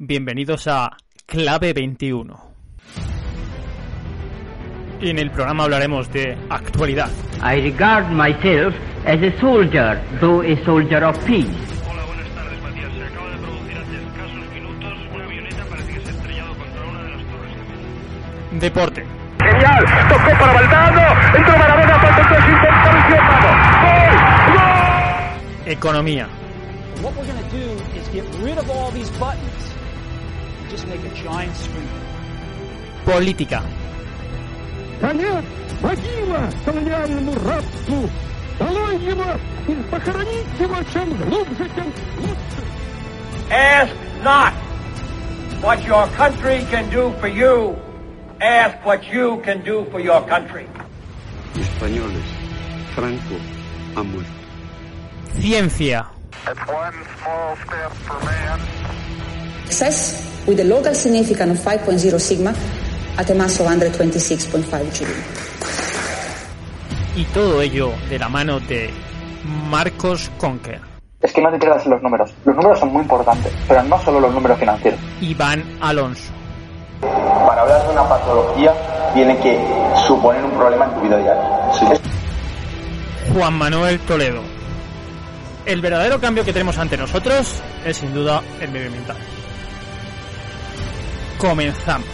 Bienvenidos a Clave 21. En el programa hablaremos de actualidad, I regard myself as a soldier, though a soldier of peace. Hola, buenas tardes, Matías. Se acaba de producir hace escasos minutos una avioneta parece que se ha estrellado contra una de las torres. deporte, Genial, tocó para Valdano, entró Maradona, falta el tres intentó y mano. ¡Gol! ¡Gol! economía, What we're going to do is get rid of all these buttons just make a giant screen. política, Конец могила славяному рабству. Долой его и похоронить его чем глубже, тем лучше. Ask not what your country can do for you. Ask what you can do for your country. españoles. Franco ha muerto. ciencia, Success with a local significance of 5.0 sigma at a mass of 126.5 joule. y todo ello de la mano de Marcos Conker, Es que no te pierdas en los números. Los números son muy importantes, pero no solo los números financieros. Iván Alonso, Para hablar de una patología tiene que suponer un problema en tu vida diaria. Juan Manuel Toledo. El verdadero cambio que tenemos ante nosotros es sin duda el medioambiental. Comenzamos.